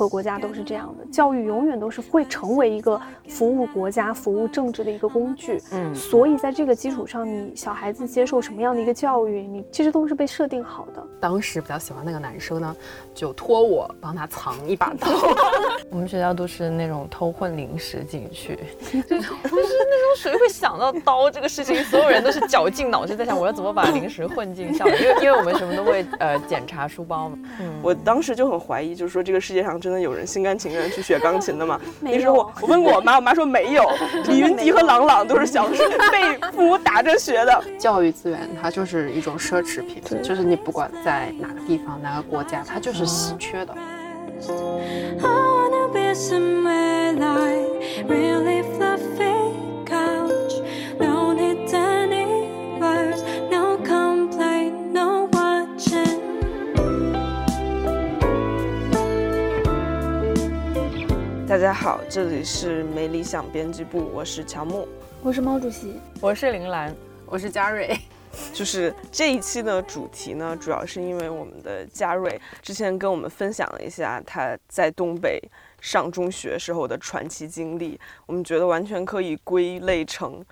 我觉得任何国家都是这样的，教育永远都是会成为一个服务国家、服务政治的一个工具。嗯，所以在这个基础上，你小孩子接受什么样的一个教育，你其实都是被设定好的。当时比较喜欢那个男生呢，就托我帮他藏一把刀。我们学校都是那种偷混零食进去，就不是那种谁会想到刀这个事情？所有人都是绞尽脑汁在想我要怎么把零食混进校，因为因为我们什么都会呃检查书包嘛。嗯，我当时就很怀疑，就是说这个世界上真的有人心甘情愿去学钢琴的吗？那时候我我问过我妈，我妈说没有。李云迪和郎朗都是小时候被父母打着学的。教育资源它就是一种奢侈品，就是你不管在哪个地方哪个国家，它就是稀缺的。大家好，这里是没理想编辑部，我是乔木，我是毛主席，我是林兰，我是嘉瑞。就是这一期的主题呢，主要是因为我们的嘉瑞之前跟我们分享了一下他在东北上中学时候的传奇经历，我们觉得完全可以归类成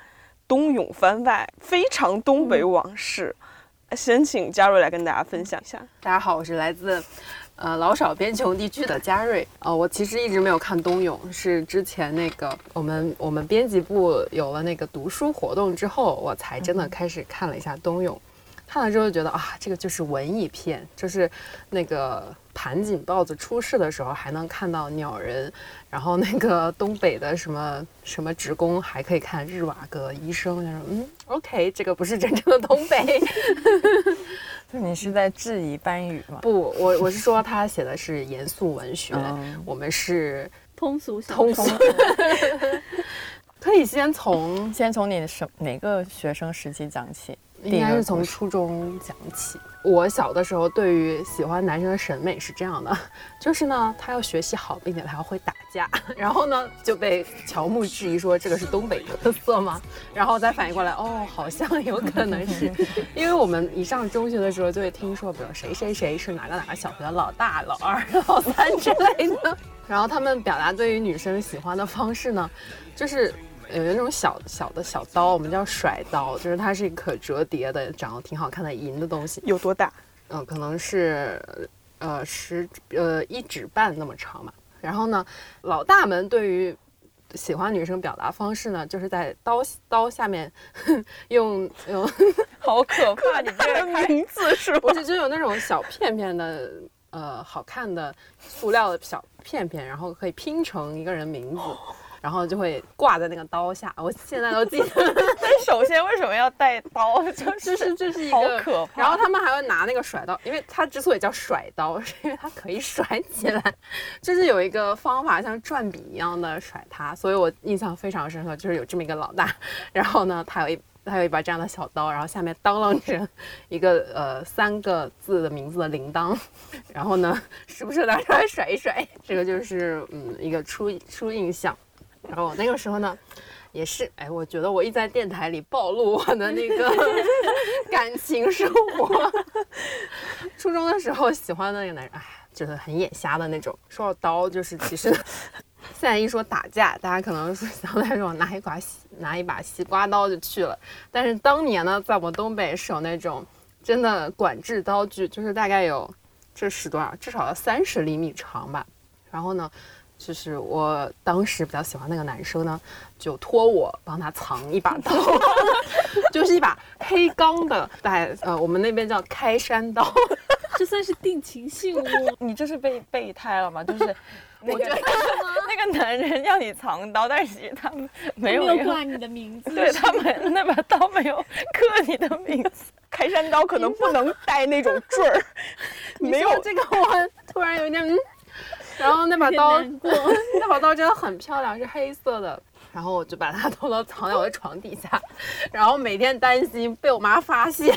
东涌番外，非常东北往事。先请嘉瑞来跟大家分享一下。大家好，我是来自。呃，老少边穷地区的嘉瑞，呃，我其实一直没有看冬泳，是之前那个我们我们编辑部有了那个读书活动之后，我才真的开始看了一下冬泳。看了之后觉得啊，这个就是文艺片，就是那个盘锦豹子出世的时候还能看到鸟人，然后那个东北的什么什么职工还可以看日瓦戈医生，他说嗯，OK，这个不是真正的东北。就你是在质疑班宇吗？不，我我是说他写的是严肃文学，我们是通俗通俗。可以先从先从你什哪个学生时期讲起？应该是从初中讲起。我小的时候对于喜欢男生的审美是这样的，就是呢，他要学习好，并且他要会打架。然后呢，就被乔木质疑说这个是东北特色吗？然后再反应过来，哦，好像有可能是，因为我们一上中学的时候就会听说，比如谁谁谁是哪个哪个小学的老大、老二、老三之类的。然后他们表达对于女生喜欢的方式呢，就是。有那种小小的小刀，我们叫甩刀，就是它是一个可折叠的，长得挺好看的银的东西。有多大？嗯，可能是，呃，十呃一指半那么长吧。然后呢，老大们对于喜欢女生表达方式呢，就是在刀刀下面用 用，好可怕！你这个名字 是吗？不是，就有那种小片片的，呃，好看的塑料的小片片，然后可以拼成一个人名字。然后就会挂在那个刀下，我现在都记得。首先，为什么要带刀？就是这是一个好可怕。然后他们还会拿那个甩刀，因为它之所以叫甩刀，是因为它可以甩起来，就是有一个方法像转笔一样的甩它。所以我印象非常深刻，就是有这么一个老大，然后呢，他有一他有一把这样的小刀，然后下面当啷着一个呃三个字的名字的铃铛，然后呢，时不时拿出来甩一甩。这个就是嗯一个初初印象。然后那个时候呢，也是哎，我觉得我一在电台里暴露我的那个 感情生活。初中的时候喜欢的那个男人，哎，就是很眼瞎的那种。说到刀，就是其实现在一说打架，大家可能是想那种拿一把拿一把西瓜刀就去了。但是当年呢，在我们东北是有那种真的管制刀具，就是大概有这是多少？至少要三十厘米长吧。然后呢？就是我当时比较喜欢那个男生呢，就托我帮他藏一把刀，就是一把黑钢的，带呃，我们那边叫开山刀，这算是定情信物。你这是被备胎了吗？就是那个那个男人要你藏刀，但是其实他们没有挂你的名字，对他们那把刀没有刻你的名字。开山刀可能不能带那种坠儿，没有这个我突然有点嗯。然后那把刀，那把刀真的很漂亮，是黑色的。然后我就把它偷偷藏在我的床底下，然后每天担心被我妈发现。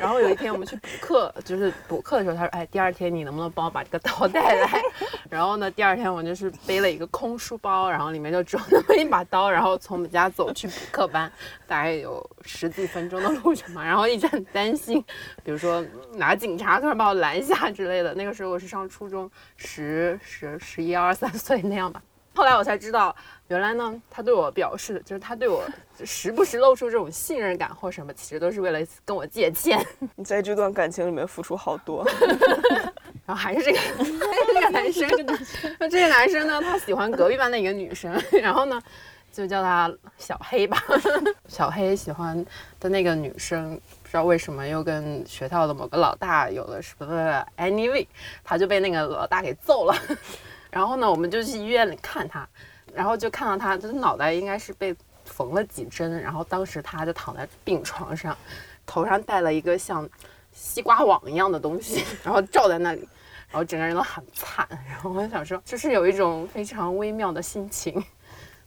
然后有一天我们去补课，就是补课的时候，他说：“哎，第二天你能不能帮我把这个刀带来？” 然后呢，第二天我就是背了一个空书包，然后里面就只有那么一把刀，然后从我们家走去补课班，大概有十几分钟的路程嘛。然后一直很担心，比如说哪警察突然把我拦下之类的。那个时候我是上初中，十十十一二三岁那样吧。后来我才知道，原来呢，他对我表示的就是他对我时不时露出这种信任感或什么，其实都是为了跟我借钱。你 在这段感情里面付出好多，然后还是这个，这个男生。那这个男生呢，他喜欢隔壁班的一个女生，然后呢，就叫他小黑吧。小黑喜欢的那个女生，不知道为什么又跟学校的某个老大有了什么 anyway，他就被那个老大给揍了。然后呢，我们就去医院里看他，然后就看到他，他的脑袋应该是被缝了几针，然后当时他就躺在病床上，头上戴了一个像西瓜网一样的东西，然后罩在那里，然后整个人都很惨。然后我就想说，就是有一种非常微妙的心情。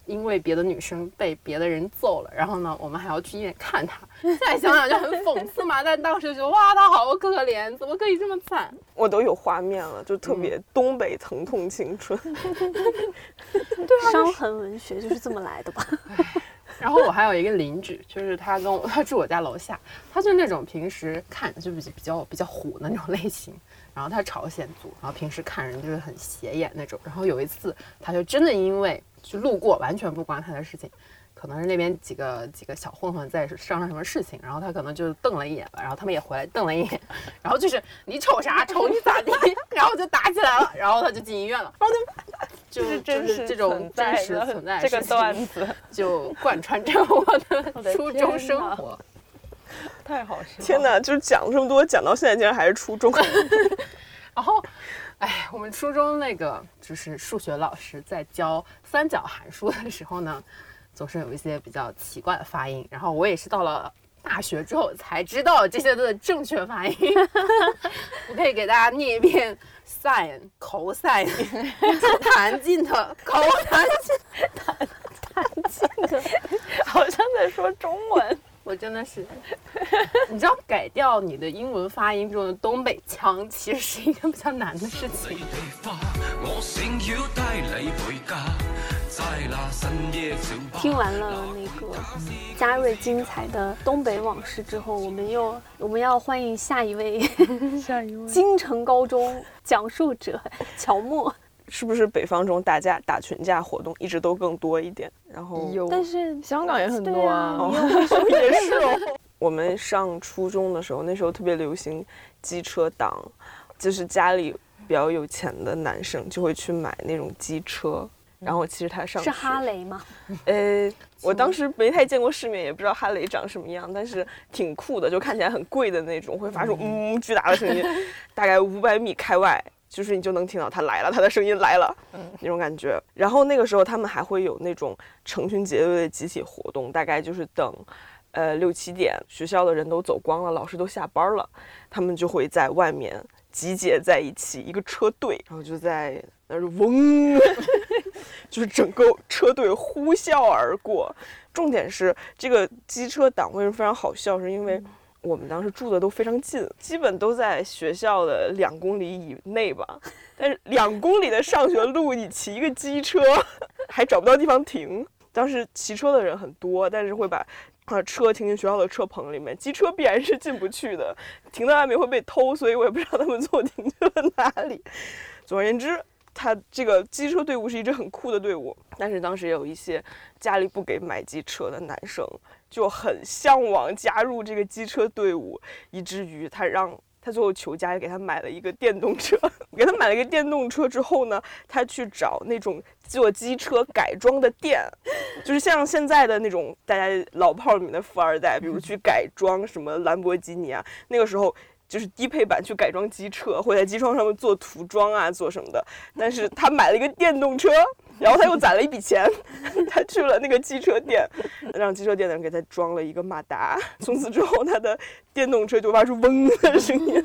因为别的女生被别的人揍了，然后呢，我们还要去医院看她。现在想想就很讽刺嘛，但当时就觉得哇，她好可怜，怎么可以这么惨？我都有画面了，就特别东北疼痛青春。对啊，伤痕文学就是这么来的吧？然后我还有一个邻居，就是他跟我，他住我家楼下，他就那种平时看着就比比较比较虎的那种类型。然后他朝鲜族，然后平时看人就是很斜眼那种。然后有一次，他就真的因为就路过，完全不关他的事情，可能是那边几个几个小混混在商量什么事情，然后他可能就瞪了一眼吧，然后他们也回来瞪了一眼，然后就是你瞅啥，瞅你咋地，然后就打起来了，然后他就进医院了，然后就就是真实这种真实存在这个段子就贯穿着我的 初中生活。太好笑！天哪，就是讲了这么多，讲到现在竟然还是初中。然后，哎，我们初中那个就是数学老师在教三角函数的时候呢，总是有一些比较奇怪的发音。然后我也是到了大学之后才知道这些的正确发音。我可以给大家念一遍：sin、cos、弹进的、口弹进、弹弹进的，好像在说中文。我真的是，你知道改掉你的英文发音中的东北腔，其实是一个比较难的事情。听完了那个嘉瑞精彩的东北往事之后，我们又我们要欢迎下一位，下一位 京城高中讲述者乔默。是不是北方这种打架打群架活动一直都更多一点？然后有，但是香港也很多啊，也是哦。我们上初中的时候，那时候特别流行机车党，就是家里比较有钱的男生就会去买那种机车，然后其实他上是哈雷吗？呃，我当时没太见过世面，也不知道哈雷长什么样，但是挺酷的，就看起来很贵的那种，会发出 嗯巨大的声音，大概五百米开外。就是你就能听到他来了，他的声音来了，嗯，那种感觉。然后那个时候他们还会有那种成群结队的集体活动，大概就是等，呃六七点学校的人都走光了，老师都下班了，他们就会在外面集结在一起，一个车队，然后就在那儿嗡，就是整个车队呼啸而过。重点是这个机车党为什么非常好笑，是因为。我们当时住的都非常近，基本都在学校的两公里以内吧。但是 两公里的上学路，你骑一个机车 还找不到地方停。当时骑车的人很多，但是会把啊车停进学校的车棚里面，机车必然是进不去的，停在外面会被偷，所以我也不知道他们最后停去了哪里。总而言之，他这个机车队伍是一支很酷的队伍，但是当时也有一些家里不给买机车的男生。就很向往加入这个机车队伍，以至于他让他最后求家里给他买了一个电动车。给他买了一个电动车之后呢，他去找那种做机车改装的店，就是像现在的那种大家老炮里面的富二代，比如去改装什么兰博基尼啊，那个时候就是低配版去改装机车，会在机床上面做涂装啊，做什么的。但是他买了一个电动车，然后他又攒了一笔钱，他去了那个机车店，让机车店的人给他装了一个马达。从此之后，他的电动车就发出嗡的声音。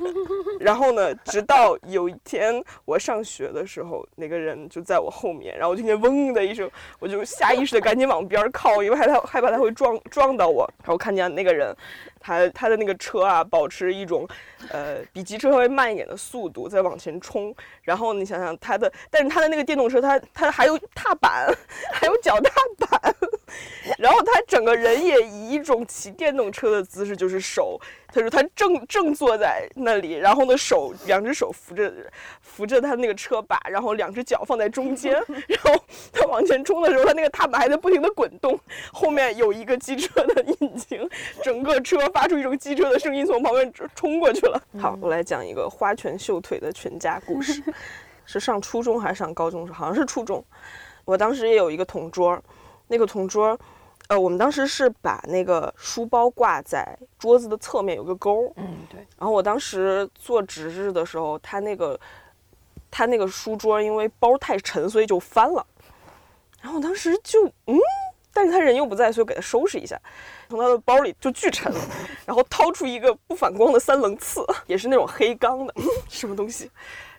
然后呢，直到有一天我上学的时候，那个人就在我后面，然后我听见嗡的一声，我就下意识的赶紧往边儿靠，因为害怕害怕他会撞撞到我。然后看见那个人。他他的那个车啊，保持一种，呃，比机车稍微慢一点的速度在往前冲。然后你想想他的，但是他的那个电动车，他他还有踏板，还有脚踏板。然后他整个人也以一种骑电动车的姿势，就是手，他说他正正坐在那里，然后呢手两只手扶着扶着他那个车把，然后两只脚放在中间，然后他往前冲的时候，他那个踏板还在不停的滚动，后面有一个机车的引擎，整个车发出一种机车的声音从旁边冲过去了。好，我来讲一个花拳绣腿的全家故事，是上初中还是上高中时？好像是初中，我当时也有一个同桌。那个同桌，呃，我们当时是把那个书包挂在桌子的侧面有个钩，嗯，对。然后我当时做值日的时候，他那个他那个书桌因为包太沉，所以就翻了。然后我当时就嗯，但是他人又不在，所以给他收拾一下。从他的包里就巨沉，然后掏出一个不反光的三棱刺，也是那种黑钢的，什么东西。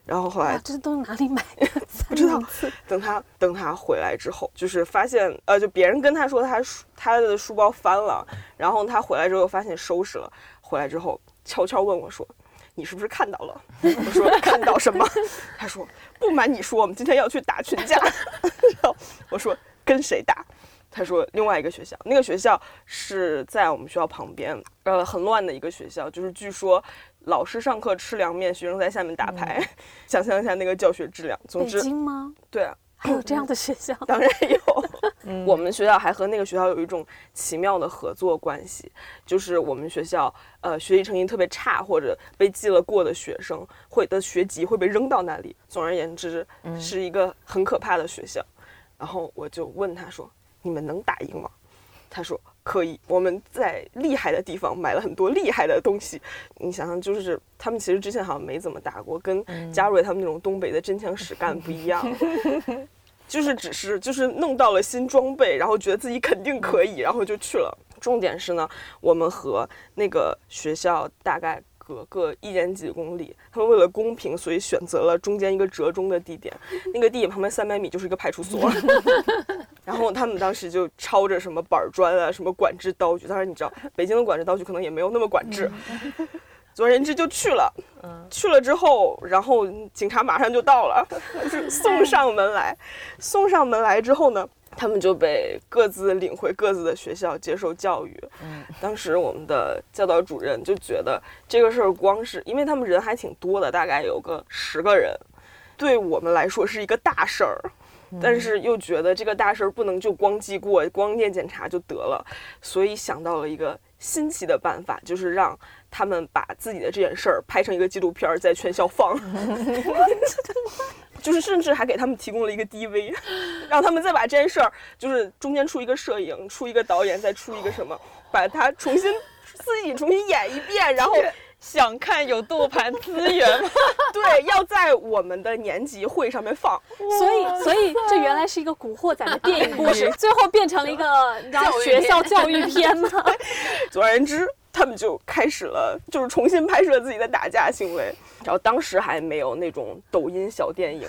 然后后来这都是哪里买的？不知道。等他等他回来之后，就是发现呃，就别人跟他说他书他的书包翻了，然后他回来之后发现收拾了。回来之后悄悄问我说：“你是不是看到了？” 我说：“看到什么？” 他说：“不瞒你说，我们今天要去打群架。”然后我说：“跟谁打？”他说：“另外一个学校，那个学校是在我们学校旁边，呃，很乱的一个学校，就是据说。”老师上课吃凉面，学生在下面打牌，想象一下那个教学质量。总之，北京吗？对啊，还有这样的学校？当然有。我们学校还和那个学校有一种奇妙的合作关系，就是我们学校呃学习成绩特别差或者被记了过的学生会的学籍会被扔到那里。总而言之，是一个很可怕的学校。然后我就问他说：“你们能打赢吗？”他说。可以，我们在厉害的地方买了很多厉害的东西。你想想，就是他们其实之前好像没怎么打过，跟嘉瑞他们那种东北的真枪实干不一样，就是只是就是弄到了新装备，然后觉得自己肯定可以，然后就去了。重点是呢，我们和那个学校大概。隔个一点几公里，他们为了公平，所以选择了中间一个折中的地点。那个地点旁边三百米就是一个派出所。然后他们当时就抄着什么板砖啊，什么管制刀具。当然你知道，北京的管制刀具可能也没有那么管制。总而言之就去了。去了之后，然后警察马上就到了，就送上门来。送上门来之后呢？他们就被各自领回各自的学校接受教育。嗯，当时我们的教导主任就觉得这个事儿光是因为他们人还挺多的，大概有个十个人，对我们来说是一个大事儿，但是又觉得这个大事儿不能就光记过、光念检查就得了，所以想到了一个新奇的办法，就是让他们把自己的这件事儿拍成一个纪录片，在全校放。就是甚至还给他们提供了一个 DV，让他们再把这件事儿，就是中间出一个摄影，出一个导演，再出一个什么，把它重新自己重新演一遍，然后想看有豆盘资源吗？对，要在我们的年级会上面放。所以，所以这原来是一个古惑仔的电影故事，最后变成了一个你知道学校教育片吗？总而言之。他们就开始了，就是重新拍摄自己的打架行为。然后当时还没有那种抖音小电影，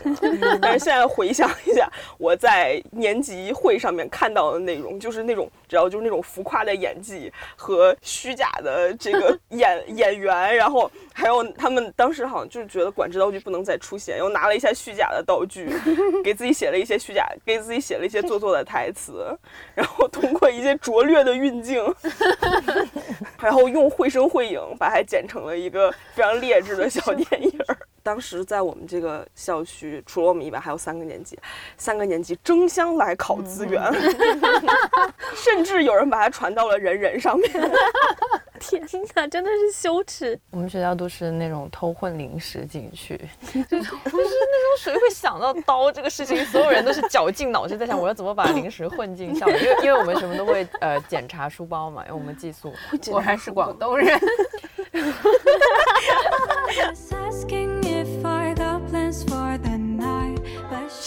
但是现在回想一下，我在年级会上面看到的内容，就是那种只要就是那种浮夸的演技和虚假的这个 演演员，然后还有他们当时好像就是觉得管制道具不能再出现，又拿了一下虚假的道具，给自己写了一些虚假，给自己写了一些做作的台词，然后通过一些拙劣的运镜。然后用绘声绘影把它剪成了一个非常劣质的小 电影。当时在我们这个校区，除了我们以外，还有三个年级，三个年级争相来考资源，甚至有人把它传到了人人上面。天哪，真的是羞耻！我们学校都是那种偷混零食进去，就是那种谁会想到刀这个事情？所有人都是绞尽脑汁在想，我要怎么把零食混进校园？因为因为我们什么都会呃检查书包嘛，因为我们寄宿。果然是广东人。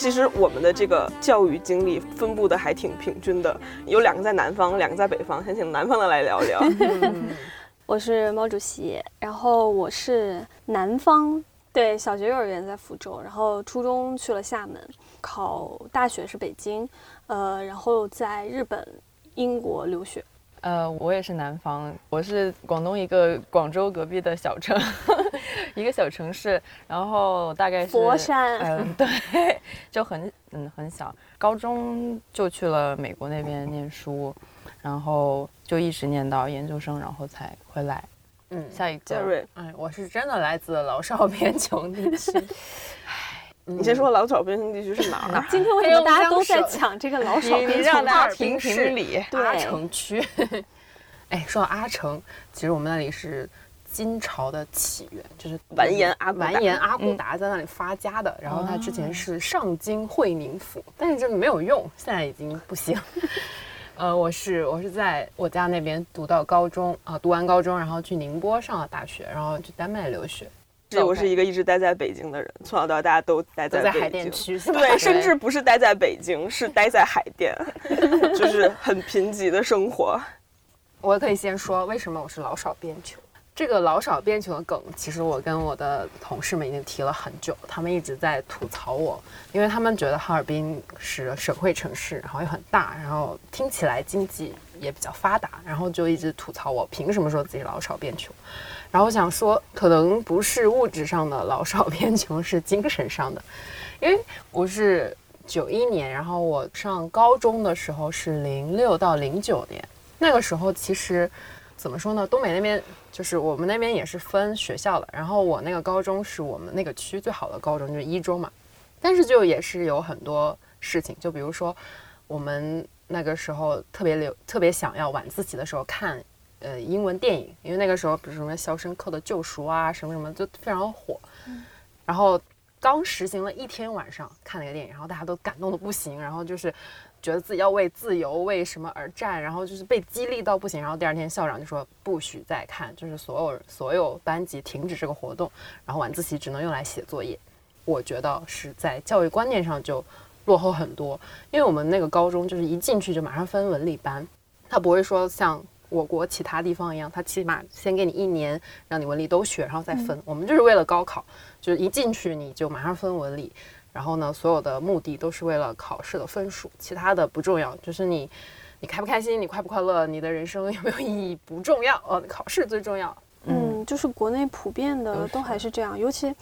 其实我们的这个教育经历分布的还挺平均的，有两个在南方，两个在北方。先请南方的来聊聊。我是毛主席，然后我是南方，对，小学幼儿园在福州，然后初中去了厦门，考大学是北京，呃，然后在日本、英国留学。呃，我也是南方，我是广东一个广州隔壁的小城，一个小城市，然后大概是佛山，嗯，对，就很嗯很小，高中就去了美国那边念书，然后就一直念到研究生，然后才回来。嗯，下一个杰瑞，哎，我是真的来自老少 边穷地区。你先说老少边穷地区是哪儿？今天为什么大家都在讲这个老少边穷？让大家评评理。阿城 区。哎，说到阿城，其实我们那里是金朝的起源，就是完颜阿完颜阿骨达在那里发家的。然后他之前是上京会宁府，但是这没有用，现在已经不行。呃，我是我是在我家那边读到高中啊，读完高中，然后去宁波上了大学，然后去丹麦留学。这我是一个一直待在北京的人，从小到大都待在海淀区，对，甚至不是待在北京，是待在海淀，就是很贫瘠的生活。我可以先说为什么我是老少边穷。这个老少边穷的梗，其实我跟我的同事们已经提了很久，他们一直在吐槽我，因为他们觉得哈尔滨是省会城市，然后又很大，然后听起来经济也比较发达，然后就一直吐槽我凭什么说自己老少变穷。然后我想说，可能不是物质上的老少变穷，是精神上的。因为我是九一年，然后我上高中的时候是零六到零九年，那个时候其实怎么说呢？东北那边就是我们那边也是分学校的，然后我那个高中是我们那个区最好的高中，就是一中嘛。但是就也是有很多事情，就比如说我们那个时候特别留特别想要晚自习的时候看。呃，英文电影，因为那个时候，比如什么《肖申克的救赎》啊，什么什么，就非常火。然后刚实行了一天晚上看那个电影，然后大家都感动的不行，然后就是觉得自己要为自由、为什么而战，然后就是被激励到不行。然后第二天校长就说不许再看，就是所有所有班级停止这个活动，然后晚自习只能用来写作业。我觉得是在教育观念上就落后很多，因为我们那个高中就是一进去就马上分文理班，他不会说像。我国其他地方一样，他起码先给你一年，让你文理都学，然后再分。我们就是为了高考，就是一进去你就马上分文理，然后呢，所有的目的都是为了考试的分数，其他的不重要。就是你，你开不开心，你快不快乐，你的人生 有没有意义不重要，呃，考试最重要。嗯，就是国内普遍的都还是这样，尤其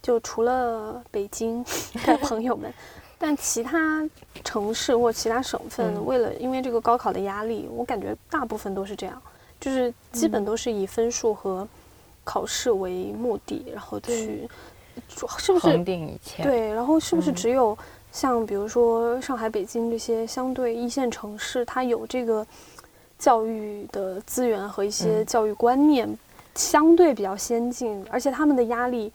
就除了北京 的朋友们。但其他城市或其他省份，为了因为这个高考的压力，我感觉大部分都是这样，就是基本都是以分数和考试为目的，然后去，是不是恒定一切？对，然后是不是只有像比如说上海、北京这些相对一线城市，它有这个教育的资源和一些教育观念相对比较先进，而且他们的压力。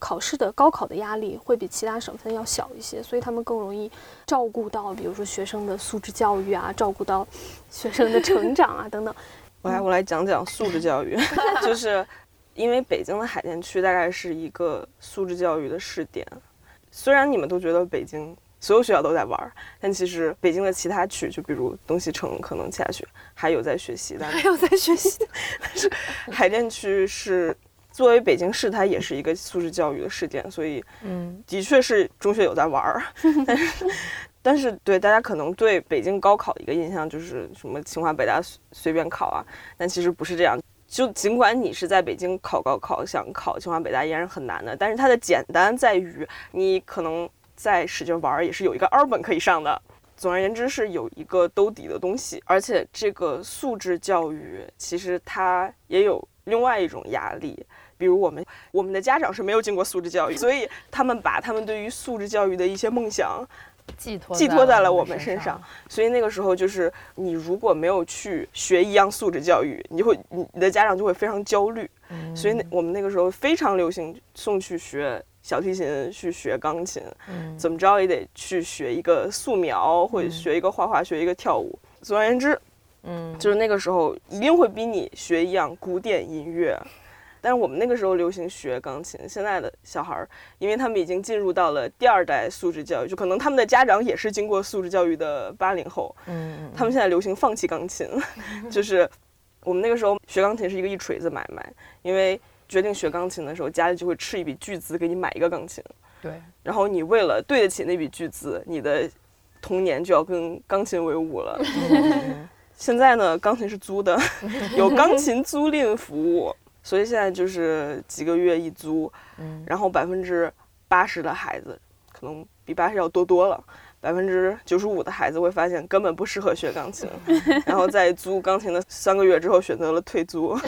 考试的高考的压力会比其他省份要小一些，所以他们更容易照顾到，比如说学生的素质教育啊，照顾到学生的成长啊等等。我来我来讲讲素质教育，就是因为北京的海淀区大概是一个素质教育的试点。虽然你们都觉得北京所有学校都在玩儿，但其实北京的其他区，就比如东西城，可能其他区还有在学习的，还有在学习。但 是海淀区是。作为北京市，它也是一个素质教育的试点，所以，嗯，的确是中学有在玩儿 但是，但是对大家可能对北京高考的一个印象就是什么清华北大随便考啊，但其实不是这样。就尽管你是在北京考高考，想考清华北大依然是很难的，但是它的简单在于你可能在使劲玩儿也是有一个二本可以上的。总而言之是有一个兜底的东西，而且这个素质教育其实它也有另外一种压力。比如我们，我们的家长是没有经过素质教育，所以他们把他们对于素质教育的一些梦想寄托寄托在了我们身上。所以那个时候，就是你如果没有去学一样素质教育，你会你的家长就会非常焦虑。所以那我们那个时候非常流行送去学小提琴，去学钢琴，怎么着也得去学一个素描，或者学一个画画，学一个跳舞。总而言之，嗯，就是那个时候一定会逼你学一样古典音乐。但是我们那个时候流行学钢琴，现在的小孩儿，因为他们已经进入到了第二代素质教育，就可能他们的家长也是经过素质教育的八零后，嗯，他们现在流行放弃钢琴，就是我们那个时候学钢琴是一个一锤子买卖，因为决定学钢琴的时候，家里就会斥一笔巨资给你买一个钢琴，对，然后你为了对得起那笔巨资，你的童年就要跟钢琴为伍了。现在呢，钢琴是租的，有钢琴租赁服务。所以现在就是几个月一租，嗯，然后百分之八十的孩子，可能比八十要多多了，百分之九十五的孩子会发现根本不适合学钢琴，然后在租钢琴的三个月之后选择了退租，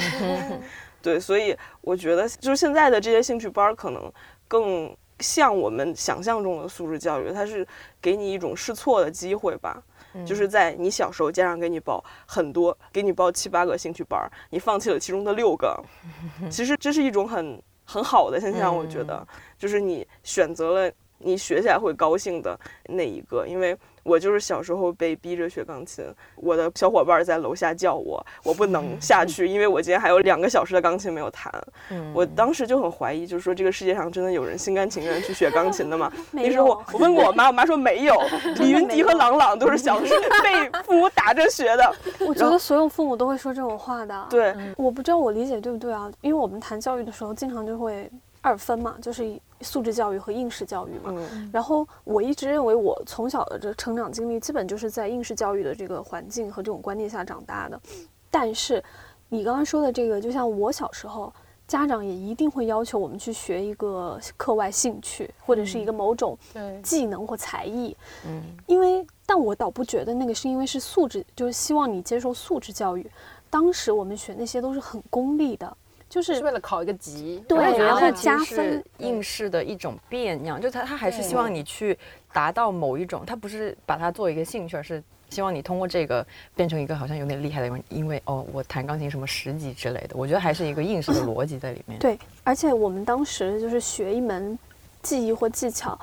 对，所以我觉得就是现在的这些兴趣班可能更像我们想象中的素质教育，它是给你一种试错的机会吧。就是在你小时候，家长给你报很多，给你报七八个兴趣班儿，你放弃了其中的六个，其实这是一种很很好的现象，我觉得，就是你选择了你学起来会高兴的那一个，因为。我就是小时候被逼着学钢琴，我的小伙伴在楼下叫我，我不能下去，因为我今天还有两个小时的钢琴没有弹。我当时就很怀疑，就是说这个世界上真的有人心甘情愿去学钢琴的吗？那时候我问过我妈，我妈说没有。李云迪和郎朗都是小时候被父母打着学的。我觉得所有父母都会说这种话的。对，我不知道我理解对不对啊？因为我们谈教育的时候，经常就会二分嘛，就是。素质教育和应试教育嘛，然后我一直认为我从小的这成长经历基本就是在应试教育的这个环境和这种观念下长大的。但是你刚刚说的这个，就像我小时候，家长也一定会要求我们去学一个课外兴趣或者是一个某种技能或才艺。嗯，因为但我倒不觉得那个是因为是素质，就是希望你接受素质教育。当时我们学那些都是很功利的。就是为了考一个级，对，然后加分应试的一种变样，就他他还是希望你去达到某一种，他不是把它做一个兴趣，而是希望你通过这个变成一个好像有点厉害的人，因为哦，我弹钢琴什么十级之类的，我觉得还是一个应试的逻辑在里面。对，而且我们当时就是学一门技艺或技巧。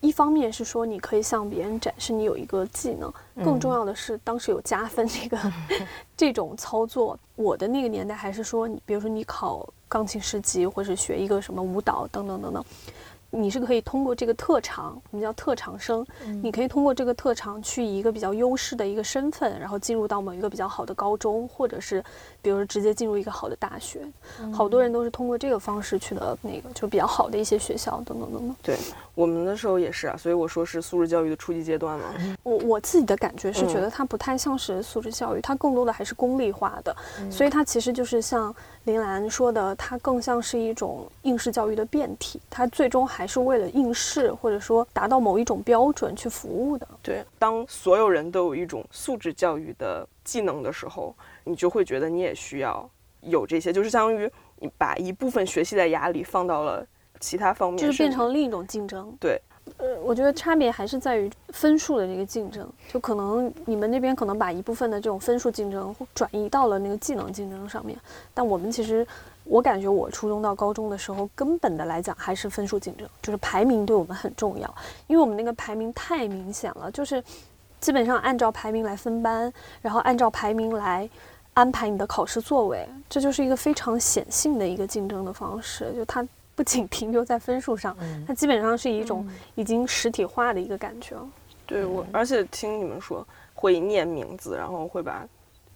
一方面是说你可以向别人展示你有一个技能，更重要的是当时有加分这个 这种操作。我的那个年代还是说，你比如说你考钢琴十级，或者学一个什么舞蹈等等等等。你是可以通过这个特长，我们叫特长生，你可以通过这个特长去以一个比较优势的一个身份，然后进入到某一个比较好的高中，或者是，比如说直接进入一个好的大学。好多人都是通过这个方式去的那个，就比较好的一些学校等等等等。对，我们的时候也是啊，所以我说是素质教育的初级阶段嘛。我我自己的感觉是觉得它不太像是素质教育，它更多的还是功利化的，所以它其实就是像。林兰说的，它更像是一种应试教育的变体，它最终还是为了应试或者说达到某一种标准去服务的。对，当所有人都有一种素质教育的技能的时候，你就会觉得你也需要有这些，就是相当于你把一部分学习的压力放到了其他方面，就是变成另一种竞争。对。呃，我觉得差别还是在于分数的这个竞争，就可能你们那边可能把一部分的这种分数竞争转移到了那个技能竞争上面，但我们其实，我感觉我初中到高中的时候，根本的来讲还是分数竞争，就是排名对我们很重要，因为我们那个排名太明显了，就是基本上按照排名来分班，然后按照排名来安排你的考试座位，这就是一个非常显性的一个竞争的方式，就它。不仅 停留在分数上，它基本上是一种已经实体化的一个感觉了。对我，而且听你们说会念名字，然后会把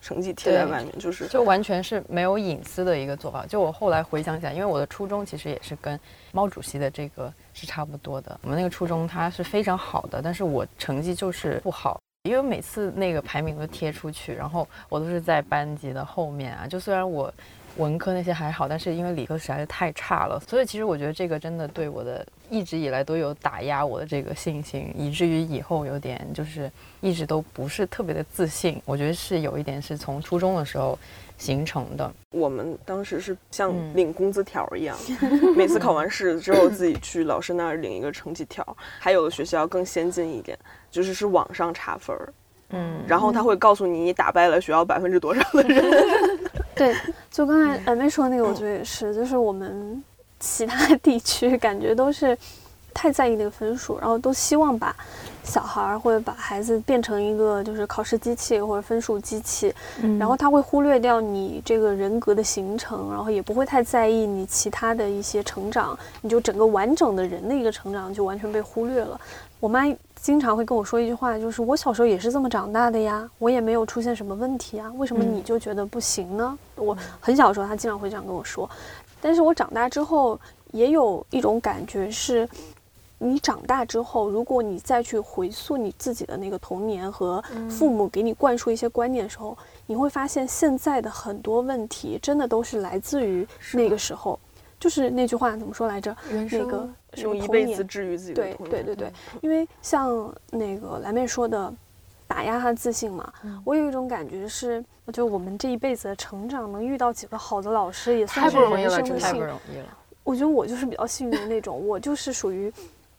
成绩贴在外面，就是就完全是没有隐私的一个做法。就我后来回想起来，因为我的初中其实也是跟毛主席的这个是差不多的。我们那个初中它是非常好的，但是我成绩就是不好，因为每次那个排名都贴出去，然后我都是在班级的后面啊。就虽然我。文科那些还好，但是因为理科实在是太差了，所以其实我觉得这个真的对我的一直以来都有打压我的这个信心，以至于以后有点就是一直都不是特别的自信。我觉得是有一点是从初中的时候形成的。我们当时是像领工资条一样，每次考完试之后自己去老师那儿领一个成绩条。还有的学校更先进一点，就是是网上查分儿，嗯，然后他会告诉你你打败了学校百分之多少的人。对，就刚才俺妹说的那个，我觉得也是，就是我们其他地区感觉都是太在意那个分数，然后都希望把小孩儿会把孩子变成一个就是考试机器或者分数机器，然后他会忽略掉你这个人格的形成，然后也不会太在意你其他的一些成长，你就整个完整的人的一个成长就完全被忽略了。我妈经常会跟我说一句话，就是我小时候也是这么长大的呀，我也没有出现什么问题啊，为什么你就觉得不行呢？我很小的时候，他经常会这样跟我说，但是我长大之后也有一种感觉是。你长大之后，如果你再去回溯你自己的那个童年和父母给你灌输一些观念的时候，你会发现现在的很多问题真的都是来自于那个时候。就是那句话怎么说来着？那个用一辈子治愈自己的童年。对对对对，因为像那个蓝妹说的，打压他自信嘛。我有一种感觉是，我觉得我们这一辈子的成长能遇到几个好的老师，也算是人生的幸。了。我觉得我就是比较幸运的那种，我就是属于。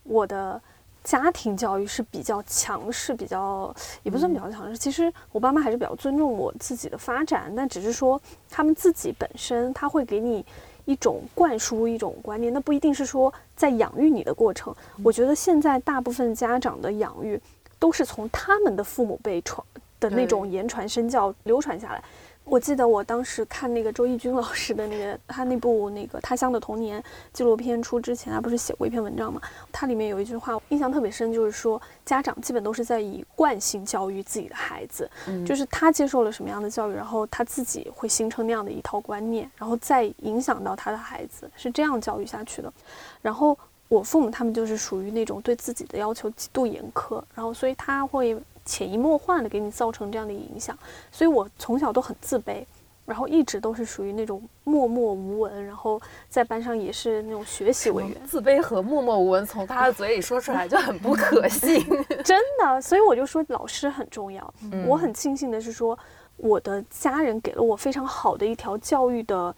我的家庭教育是比较强势，比较也不算比较强势。其实我爸妈还是比较尊重我自己的发展，但只是说他们自己本身他会给你一种灌输一种观念，那不一定是说在养育你的过程。我觉得现在大部分家长的养育都是从他们的父母辈传的那种言传身教流传下来。我记得我当时看那个周轶君老师的那个他那部那个《他乡的童年》纪录片出之前，他不是写过一篇文章嘛？他里面有一句话印象特别深，就是说家长基本都是在以惯性教育自己的孩子，就是他接受了什么样的教育，然后他自己会形成那样的一套观念，然后再影响到他的孩子，是这样教育下去的。然后我父母他们就是属于那种对自己的要求极度严苛，然后所以他会。潜移默化的给你造成这样的影响，所以我从小都很自卑，然后一直都是属于那种默默无闻，然后在班上也是那种学习委员。自卑和默默无闻从他的嘴里说出来就很不可 信，真的。所以我就说老师很重要。我很庆幸的是说，我的家人给了我非常好的一条教育的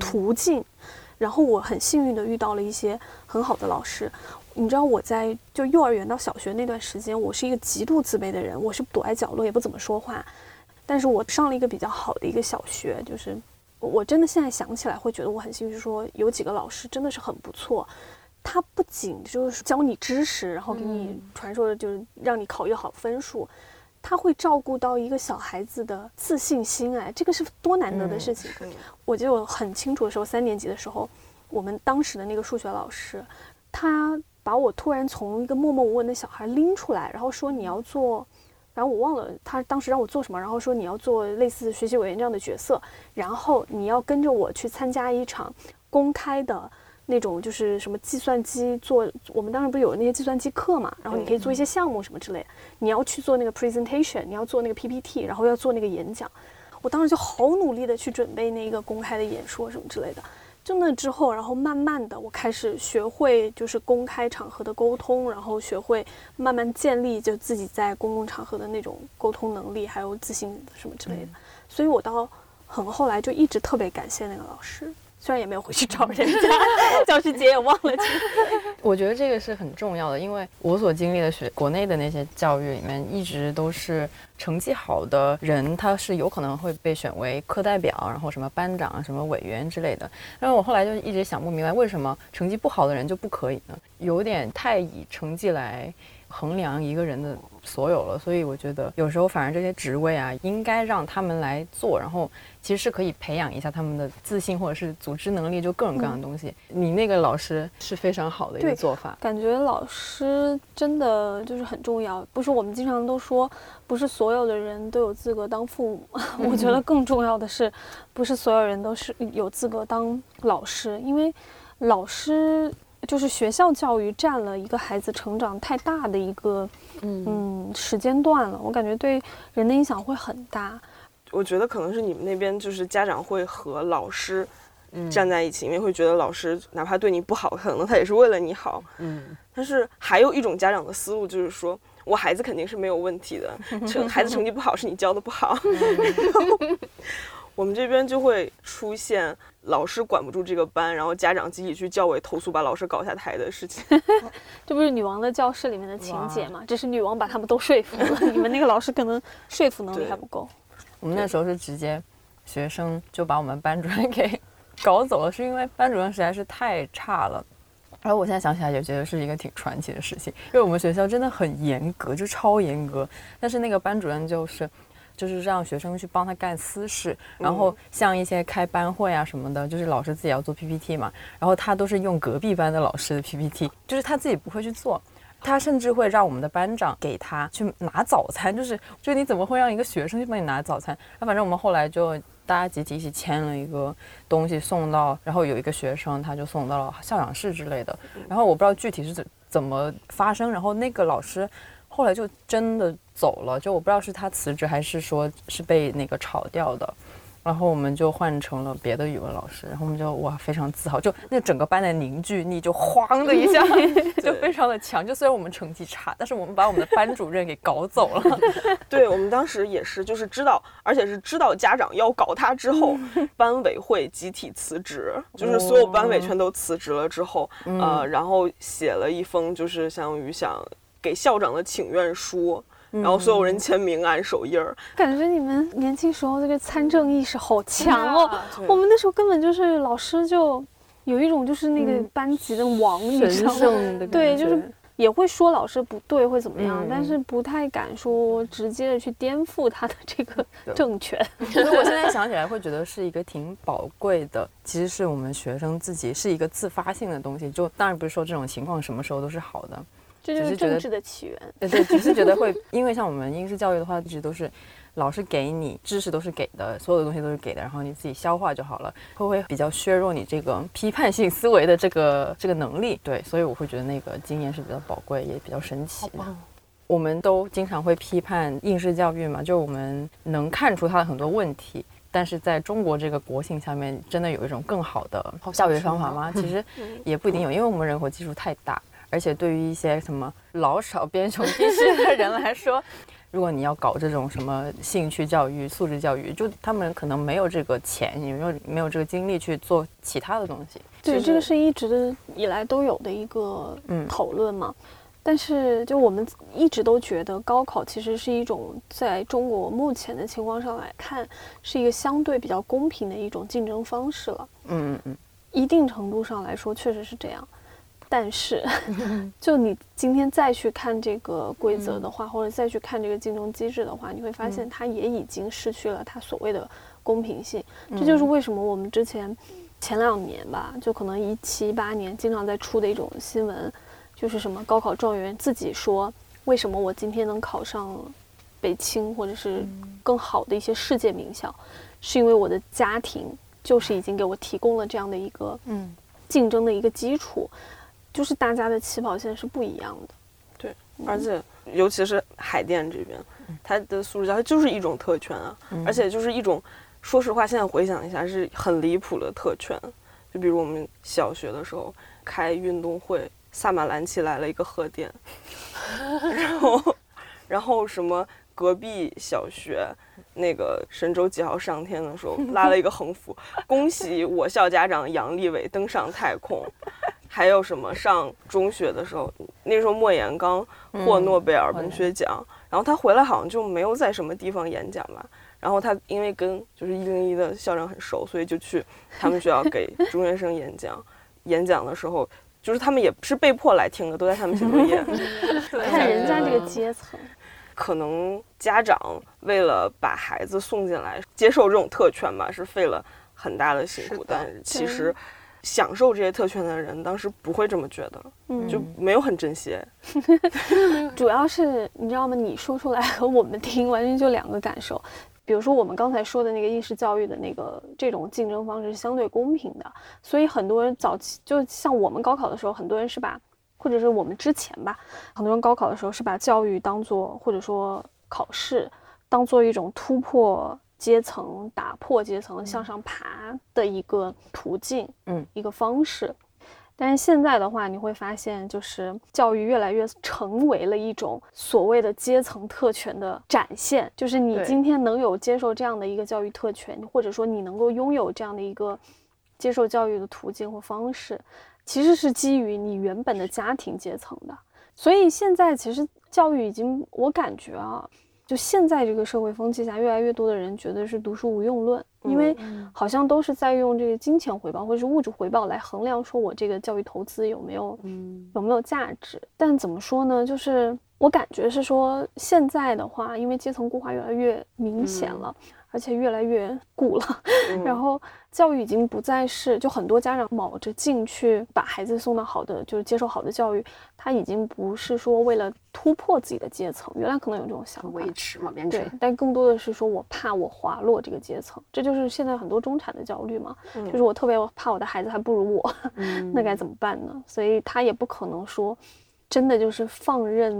途径，然后我很幸运的遇到了一些很好的老师。你知道我在就幼儿园到小学那段时间，我是一个极度自卑的人，我是躲在角落也不怎么说话。但是我上了一个比较好的一个小学，就是我真的现在想起来会觉得我很幸运，说有几个老师真的是很不错。他不仅就是教你知识，然后给你传授的就是让你考一个好分数，他会照顾到一个小孩子的自信心。哎，这个是多难得的事情。我记得我很清楚的时候，三年级的时候，我们当时的那个数学老师，他。把我突然从一个默默无闻的小孩拎出来，然后说你要做，然后我忘了他当时让我做什么，然后说你要做类似学习委员这样的角色，然后你要跟着我去参加一场公开的那种，就是什么计算机做，我们当时不是有那些计算机课嘛，然后你可以做一些项目什么之类的，你要去做那个 presentation，你要做那个 PPT，然后要做那个演讲，我当时就好努力的去准备那个公开的演说什么之类的。就那之后，然后慢慢的，我开始学会就是公开场合的沟通，然后学会慢慢建立就自己在公共场合的那种沟通能力，还有自信什么之类的。所以我到很后来就一直特别感谢那个老师。虽然也没有回去找人家，教师节也忘了。我觉得这个是很重要的，因为我所经历的学国内的那些教育里面，一直都是成绩好的人，他是有可能会被选为课代表，然后什么班长、什么委员之类的。但是我后来就一直想不明白，为什么成绩不好的人就不可以呢？有点太以成绩来衡量一个人的所有了。所以我觉得有时候反而这些职位啊，应该让他们来做，然后。其实是可以培养一下他们的自信，或者是组织能力，就各种各样的东西。你那个老师是非常好的一个做法。感觉老师真的就是很重要。不是我们经常都说，不是所有的人都有资格当父母。我觉得更重要的是，不是所有人都是有资格当老师，因为老师就是学校教育占了一个孩子成长太大的一个嗯时间段了。我感觉对人的影响会很大。我觉得可能是你们那边就是家长会和老师站在一起，因为会觉得老师哪怕对你不好，可能他也是为了你好。嗯。但是还有一种家长的思路就是说，我孩子肯定是没有问题的，成孩子成绩不好是你教的不好。我们这边就会出现老师管不住这个班，然后家长集体去教委投诉，把老师搞下台的事情。这不是女王的教室里面的情节吗？只是女王把他们都说服了，你们那个老师可能说服能力还不够。我们那时候是直接，学生就把我们班主任给搞走了，是因为班主任实在是太差了。然后我现在想起来也觉得是一个挺传奇的事情，因为我们学校真的很严格，就超严格。但是那个班主任就是，就是让学生去帮他干私事，然后像一些开班会啊什么的，就是老师自己要做 PPT 嘛，然后他都是用隔壁班的老师的 PPT，就是他自己不会去做。他甚至会让我们的班长给他去拿早餐，就是就你怎么会让一个学生去帮你拿早餐？那反正我们后来就大家集体一起签了一个东西送到，然后有一个学生他就送到了校长室之类的。然后我不知道具体是怎怎么发生，然后那个老师后来就真的走了，就我不知道是他辞职还是说是被那个炒掉的。然后我们就换成了别的语文老师，然后我们就哇非常自豪，就那整个班的凝聚力就哐的一下 就非常的强。就虽然我们成绩差，但是我们把我们的班主任给搞走了。对我们当时也是，就是知道，而且是知道家长要搞他之后，班委会集体辞职，就是所有班委全都辞职了之后，呃，然后写了一封就是相当于想给校长的请愿书。然后所有人签名按手印儿，感觉你们年轻时候这个参政意识好强哦。我们那时候根本就是老师就有一种就是那个班级的王，神圣的对，就是也会说老师不对会怎么样，但是不太敢说直接的去颠覆他的这个 政权。所以我现在想起来会觉得是一个挺宝贵的，其实是我们学生自己是一个自发性的东西。就当然不是说这种情况什么时候都是好的。这就是政治的起源。对对，只是觉得会，因为像我们应试教育的话，一直都是老师给你知识都是给的，所有的东西都是给的，然后你自己消化就好了，会不会比较削弱你这个批判性思维的这个这个能力？对，所以我会觉得那个经验是比较宝贵，也比较神奇。我们都经常会批判应试教育嘛，就我们能看出它的很多问题，但是在中国这个国情下面，真的有一种更好的教育方法吗？其实也不一定有，因为我们人口基数太大。而且对于一些什么老少边穷地区的人来说，如果你要搞这种什么兴趣教育、素质教育，就他们可能没有这个钱，也没有没有这个精力去做其他的东西。对，这个是一直以来都有的一个讨论嘛。但是就我们一直都觉得，高考其实是一种在中国目前的情况上来看，是一个相对比较公平的一种竞争方式了。嗯嗯嗯，一定程度上来说，确实是这样。但是，就你今天再去看这个规则的话，或者再去看这个竞争机制的话，你会发现它也已经失去了它所谓的公平性。这就是为什么我们之前前两年吧，就可能一七一八年经常在出的一种新闻，就是什么高考状元自己说，为什么我今天能考上北清或者是更好的一些世界名校，是因为我的家庭就是已经给我提供了这样的一个嗯。竞争的一个基础。就是大家的起跑线是不一样的，对，而且尤其是海淀这边，它的素质教育就是一种特权啊，而且就是一种，说实话，现在回想一下是很离谱的特权。就比如我们小学的时候开运动会，萨马兰奇来了一个贺电，然后，然后什么隔壁小学那个神舟几号上天的时候拉了一个横幅，恭喜我校家长杨利伟登上太空。还有什么？上中学的时候，那时候莫言刚获诺贝尔文学奖，然后他回来好像就没有在什么地方演讲吧。然后他因为跟就是一零一的校长很熟，所以就去他们学校给中学生演讲。演讲的时候，就是他们也不是被迫来听的，都在下面写作业。看人家这个阶层，可能家长为了把孩子送进来接受这种特权吧，是费了很大的辛苦，但其实。享受这些特权的人，当时不会这么觉得，就没有很珍惜。主要是你知道吗？你说出来和我们听完全就两个感受。比如说我们刚才说的那个应试教育的那个这种竞争方式是相对公平的，所以很多人早期就像我们高考的时候，很多人是把，或者是我们之前吧，很多人高考的时候是把教育当做或者说考试当做一种突破。阶层打破阶层向上爬的一个途径，嗯，一个方式。但是现在的话，你会发现，就是教育越来越成为了一种所谓的阶层特权的展现。就是你今天能有接受这样的一个教育特权，或者说你能够拥有这样的一个接受教育的途径或方式，其实是基于你原本的家庭阶层的。所以现在其实教育已经，我感觉啊。就现在这个社会风气下，越来越多的人觉得是读书无用论，因为好像都是在用这个金钱回报或者是物质回报来衡量，说我这个教育投资有没有，有没有价值。但怎么说呢？就是我感觉是说，现在的话，因为阶层固化越来越明显了。而且越来越固了，然后教育已经不再是就很多家长卯着劲去把孩子送到好的，就是接受好的教育，他已经不是说为了突破自己的阶层，原来可能有这种想法维持嘛，对，但更多的是说我怕我滑落这个阶层，这就是现在很多中产的焦虑嘛，就是我特别怕我的孩子还不如我，那该怎么办呢？所以他也不可能说真的就是放任。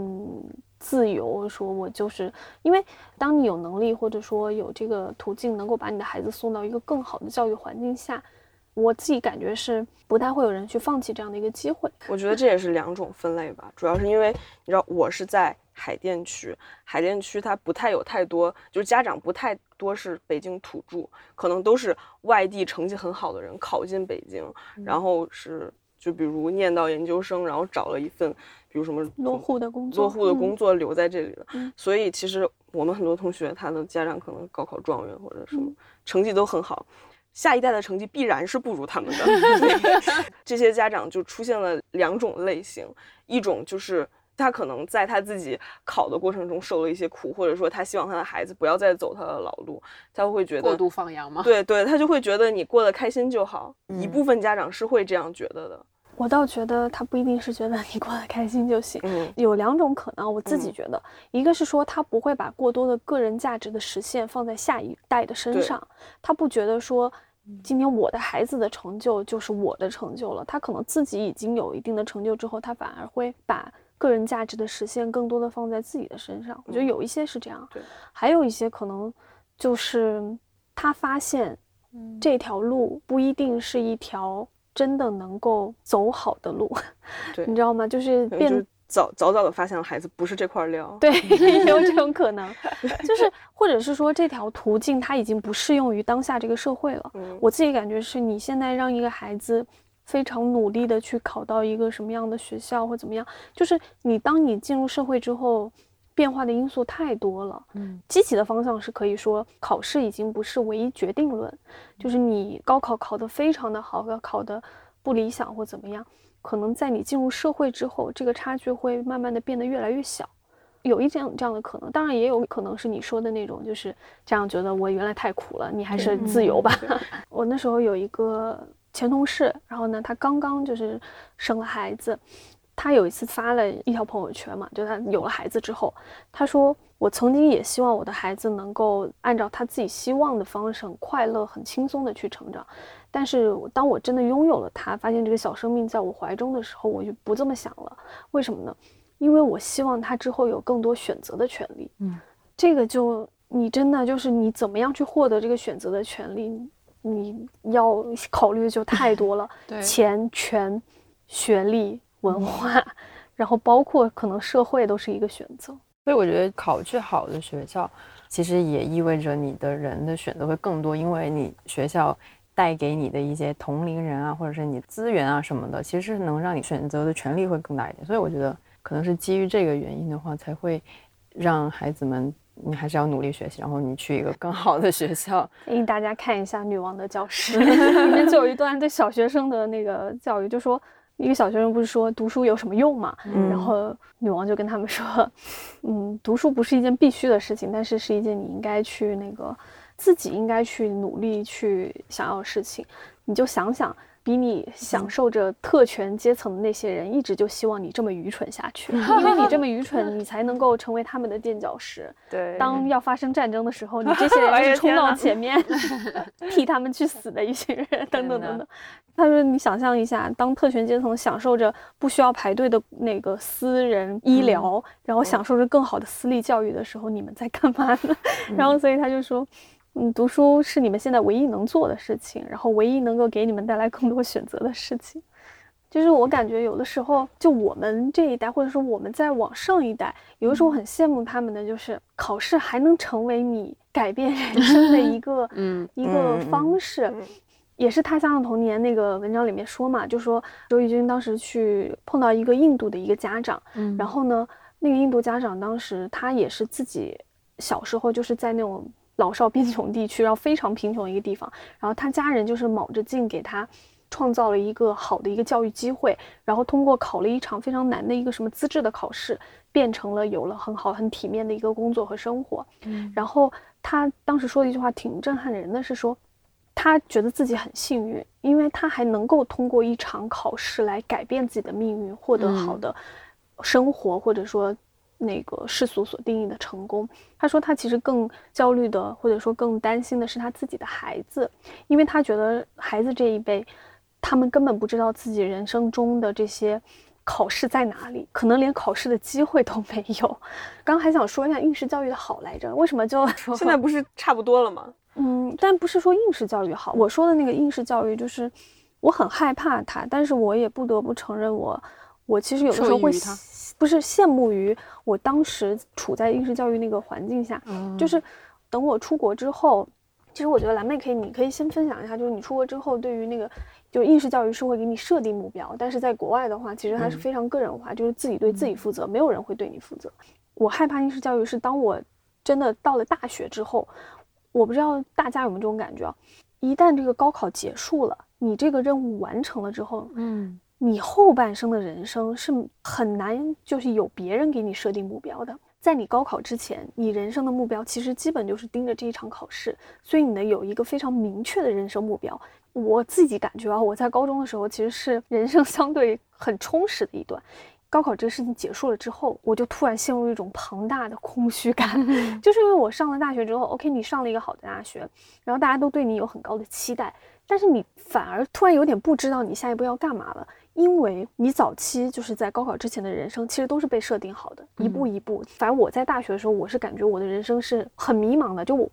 自由，说我就是因为，当你有能力或者说有这个途径，能够把你的孩子送到一个更好的教育环境下，我自己感觉是不太会有人去放弃这样的一个机会。我觉得这也是两种分类吧，主要是因为你知道，我是在海淀区，海淀区它不太有太多，就是家长不太多是北京土著，可能都是外地成绩很好的人考进北京，然后是就比如念到研究生，然后找了一份。比如什么落户的工作，落户的工作留在这里了，所以其实我们很多同学，他的家长可能高考状元或者什么成绩都很好，下一代的成绩必然是不如他们的。这些家长就出现了两种类型，一种就是他可能在他自己考的过程中受了一些苦，或者说他希望他的孩子不要再走他的老路，他会觉得过度放羊吗？对对，他就会觉得你过得开心就好。一部分家长是会这样觉得的。我倒觉得他不一定是觉得你过得开心就行，有两种可能。我自己觉得，一个是说他不会把过多的个人价值的实现放在下一代的身上，他不觉得说今天我的孩子的成就就是我的成就了。他可能自己已经有一定的成就之后，他反而会把个人价值的实现更多的放在自己的身上。我觉得有一些是这样，还有一些可能就是他发现这条路不一定是一条。真的能够走好的路，对，你知道吗？就是变早早早的发现了孩子不是这块料，对，有这种可能，就是或者是说这条途径它已经不适用于当下这个社会了。我自己感觉是你现在让一个孩子非常努力的去考到一个什么样的学校或怎么样，就是你当你进入社会之后。变化的因素太多了，嗯，积极的方向是可以说考试已经不是唯一决定论，就是你高考考得非常的好，和考得不理想或怎么样，可能在你进入社会之后，这个差距会慢慢的变得越来越小，有一这样这样的可能，当然也有可能是你说的那种，就是这样觉得我原来太苦了，你还是自由吧。我那时候有一个前同事，然后呢，他刚刚就是生了孩子。他有一次发了一条朋友圈嘛，就他有了孩子之后，他说：“我曾经也希望我的孩子能够按照他自己希望的方式，很快乐、很轻松的去成长。但是当我真的拥有了他，发现这个小生命在我怀中的时候，我就不这么想了。为什么呢？因为我希望他之后有更多选择的权利。嗯，这个就你真的就是你怎么样去获得这个选择的权利，你要考虑的就太多了。钱、权、学历。”文化，然后包括可能社会都是一个选择，所以我觉得考去好的学校，其实也意味着你的人的选择会更多，因为你学校带给你的一些同龄人啊，或者是你资源啊什么的，其实是能让你选择的权利会更大一点。所以我觉得可能是基于这个原因的话，才会让孩子们，你还是要努力学习，然后你去一个更好的学校。建议大家看一下《女王的教室》，里面就有一段对小学生的那个教育，就说。一个小学生不是说读书有什么用嘛？然后女王就跟他们说，嗯，读书不是一件必须的事情，但是是一件你应该去那个自己应该去努力去想要的事情。你就想想。比你享受着特权阶层的那些人，一直就希望你这么愚蠢下去，因为你这么愚蠢，你才能够成为他们的垫脚石。对，当要发生战争的时候，你这些 人就是冲到前面替他们去死的一群人，等等等等。他说：“你想象一下，当特权阶层享受着不需要排队的那个私人医疗，然后享受着更好的私立教育的时候，你们在干嘛呢？”然后，所以他就说。嗯，读书是你们现在唯一能做的事情，然后唯一能够给你们带来更多选择的事情。就是我感觉有的时候，就我们这一代，或者说我们在往上一代，有的时候很羡慕他们的，就是考试还能成为你改变人生的一个 嗯一个方式。也是他乡的童年那个文章里面说嘛，就说周轶君当时去碰到一个印度的一个家长，嗯，然后呢，那个印度家长当时他也是自己。小时候就是在那种老少边穷地区，然后非常贫穷的一个地方，然后他家人就是卯着劲给他创造了一个好的一个教育机会，然后通过考了一场非常难的一个什么资质的考试，变成了有了很好很体面的一个工作和生活。嗯，然后他当时说的一句话挺震撼人的，是说他觉得自己很幸运，因为他还能够通过一场考试来改变自己的命运，获得好的生活，或者说。那个世俗所定义的成功，他说他其实更焦虑的，或者说更担心的是他自己的孩子，因为他觉得孩子这一辈，他们根本不知道自己人生中的这些考试在哪里，可能连考试的机会都没有。刚刚还想说一下应试教育的好来着，为什么就 现在不是差不多了吗？嗯，但不是说应试教育好，我说的那个应试教育就是我很害怕它，但是我也不得不承认我，我其实有的时候会。不是羡慕于我当时处在应试教育那个环境下，就是等我出国之后，其实我觉得蓝妹可以，你可以先分享一下，就是你出国之后对于那个，就应试教育是会给你设定目标，但是在国外的话，其实它是非常个人化，就是自己对自己负责，没有人会对你负责。我害怕应试教育是当我真的到了大学之后，我不知道大家有没有这种感觉啊？一旦这个高考结束了，你这个任务完成了之后，嗯。你后半生的人生是很难，就是有别人给你设定目标的。在你高考之前，你人生的目标其实基本就是盯着这一场考试，所以你呢有一个非常明确的人生目标。我自己感觉啊，我在高中的时候其实是人生相对很充实的一段。高考这个事情结束了之后，我就突然陷入一种庞大的空虚感，就是因为我上了大学之后，OK，你上了一个好的大学，然后大家都对你有很高的期待，但是你反而突然有点不知道你下一步要干嘛了。因为你早期就是在高考之前的人生，其实都是被设定好的，一步一步。反正我在大学的时候，我是感觉我的人生是很迷茫的，就我，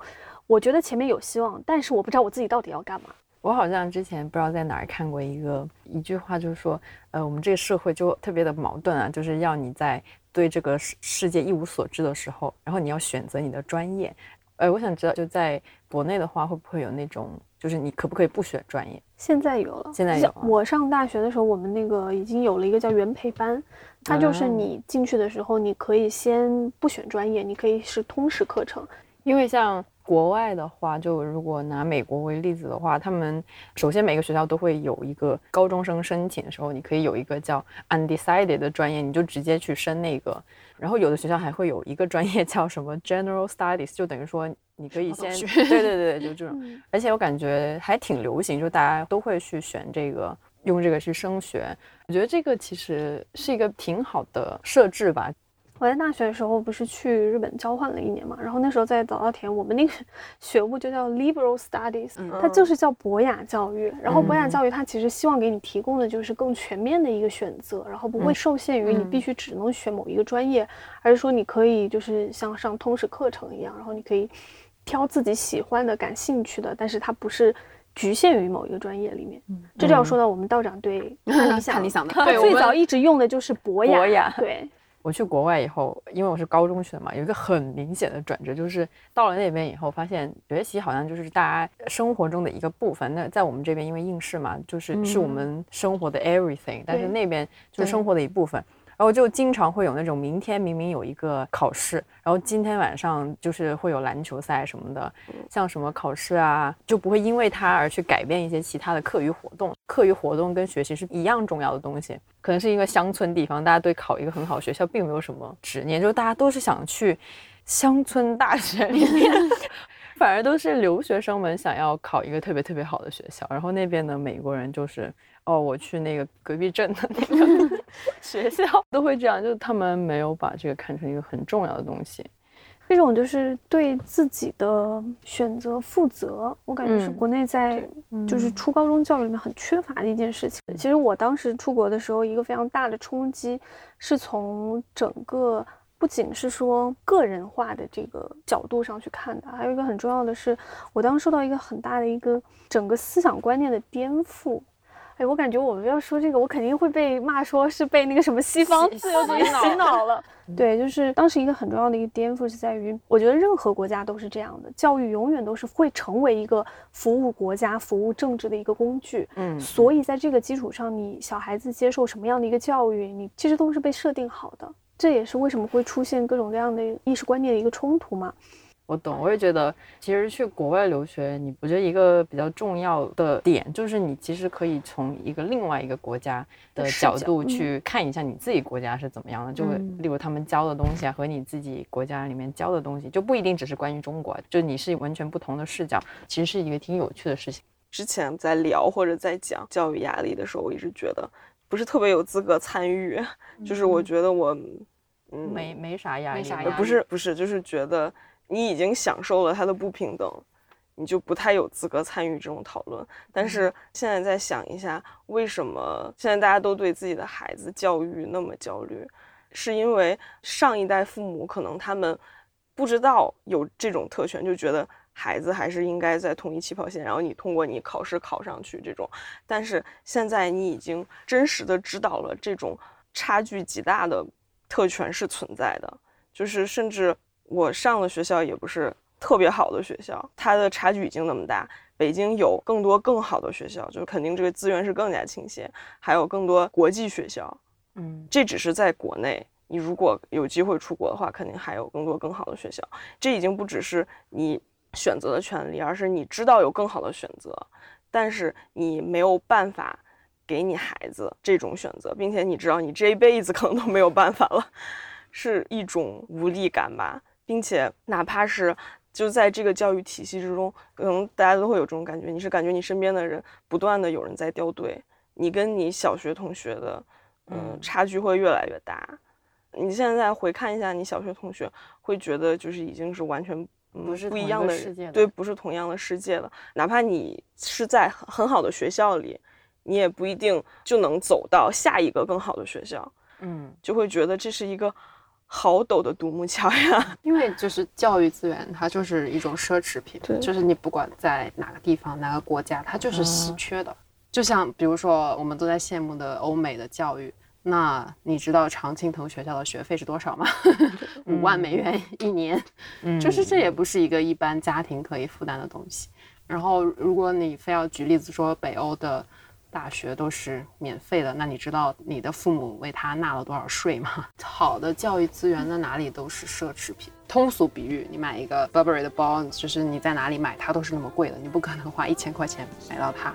我觉得前面有希望，但是我不知道我自己到底要干嘛。我好像之前不知道在哪儿看过一个一句话，就是说，呃，我们这个社会就特别的矛盾啊，就是要你在对这个世世界一无所知的时候，然后你要选择你的专业。呃，我想知道，就在国内的话，会不会有那种？就是你可不可以不选专业？现在有了，现在有。我上大学的时候，我们那个已经有了一个叫原培班，它就是你进去的时候，你可以先不选专业，你可以是通识课程。因为像国外的话，就如果拿美国为例子的话，他们首先每个学校都会有一个高中生申请的时候，你可以有一个叫 undecided 的专业，你就直接去申那个。然后有的学校还会有一个专业叫什么 General Studies，就等于说你可以先对对对，就这种。而且我感觉还挺流行，就大家都会去选这个，用这个去升学。我觉得这个其实是一个挺好的设置吧。我在大学的时候不是去日本交换了一年嘛，然后那时候在早稻田，我们那个 学部就叫 Liberal Studies，它就是叫博雅教育。然后博雅教育它其实希望给你提供的就是更全面的一个选择，然后不会受限于你必须只能选某一个专业，而是说你可以就是像上通识课程一样，然后你可以挑自己喜欢的、感兴趣的，但是它不是局限于某一个专业里面。这就要说到我们道长对 看理想，看理想的，对，最早一直用的就是博雅，对。我去国外以后，因为我是高中去的嘛，有一个很明显的转折，就是到了那边以后，发现学习好像就是大家生活中的一个部分。那在我们这边，因为应试嘛，就是是我们生活的 everything，但是那边就是生活的一部分。然后就经常会有那种明天明明有一个考试，然后今天晚上就是会有篮球赛什么的，像什么考试啊，就不会因为它而去改变一些其他的课余活动。课余活动跟学习是一样重要的东西。可能是一个乡村地方，大家对考一个很好学校并没有什么执念，就是大家都是想去乡村大学里面。反而都是留学生们想要考一个特别特别好的学校，然后那边的美国人就是，哦，我去那个隔壁镇的那个 学校，都会这样，就是他们没有把这个看成一个很重要的东西。这种就是对自己的选择负责，我感觉是国内在就是初高中教育里面很缺乏的一件事情。其实我当时出国的时候，一个非常大的冲击是从整个。不仅是说个人化的这个角度上去看的，还有一个很重要的是，我当时受到一个很大的一个整个思想观念的颠覆。哎，我感觉我们要说这个，我肯定会被骂，说是被那个什么西方自由主义洗脑了。对，就是当时一个很重要的一个颠覆是在于，我觉得任何国家都是这样的，教育永远都是会成为一个服务国家、服务政治的一个工具。嗯，所以在这个基础上，你小孩子接受什么样的一个教育，你其实都是被设定好的。这也是为什么会出现各种各样的意识观念的一个冲突嘛。我懂，我也觉得，其实去国外留学，你我觉得一个比较重要的点就是你其实可以从一个另外一个国家的角度去看一下你自己国家是怎么样的，就会例如他们教的东西啊和你自己国家里面教的东西就不一定只是关于中国，就你是完全不同的视角，其实是一个挺有趣的事情。之前在聊或者在讲教育压力的时候，我一直觉得不是特别有资格参与，就是我觉得我嗯没没啥压力，不是不是就是觉得。你已经享受了他的不平等，你就不太有资格参与这种讨论。但是现在再想一下，为什么现在大家都对自己的孩子教育那么焦虑？是因为上一代父母可能他们不知道有这种特权，就觉得孩子还是应该在同一起跑线，然后你通过你考试考上去这种。但是现在你已经真实的知道了这种差距极大的特权是存在的，就是甚至。我上的学校也不是特别好的学校，它的差距已经那么大。北京有更多更好的学校，就是肯定这个资源是更加倾斜，还有更多国际学校。嗯，这只是在国内，你如果有机会出国的话，肯定还有更多更好的学校。这已经不只是你选择的权利，而是你知道有更好的选择，但是你没有办法给你孩子这种选择，并且你知道你这一辈子可能都没有办法了，是一种无力感吧。并且，哪怕是就在这个教育体系之中，可能大家都会有这种感觉，你是感觉你身边的人不断的有人在掉队，你跟你小学同学的，嗯，差距会越来越大。你现在回看一下你小学同学，会觉得就是已经是完全不是不一样的世界，对，不是同样的世界了。哪怕你是在很很好的学校里，你也不一定就能走到下一个更好的学校，嗯，就会觉得这是一个。好陡的独木桥呀！因为就是教育资源，它就是一种奢侈品，就是你不管在哪个地方、哪个国家，它就是稀缺的。就像比如说，我们都在羡慕的欧美的教育，那你知道常青藤学校的学费是多少吗？五万美元一年，就是这也不是一个一般家庭可以负担的东西。然后，如果你非要举例子说北欧的。大学都是免费的，那你知道你的父母为他纳了多少税吗？好的教育资源在哪里都是奢侈品。通俗比喻，你买一个 Burberry 的包，就是你在哪里买它都是那么贵的，你不可能花一千块钱买到它。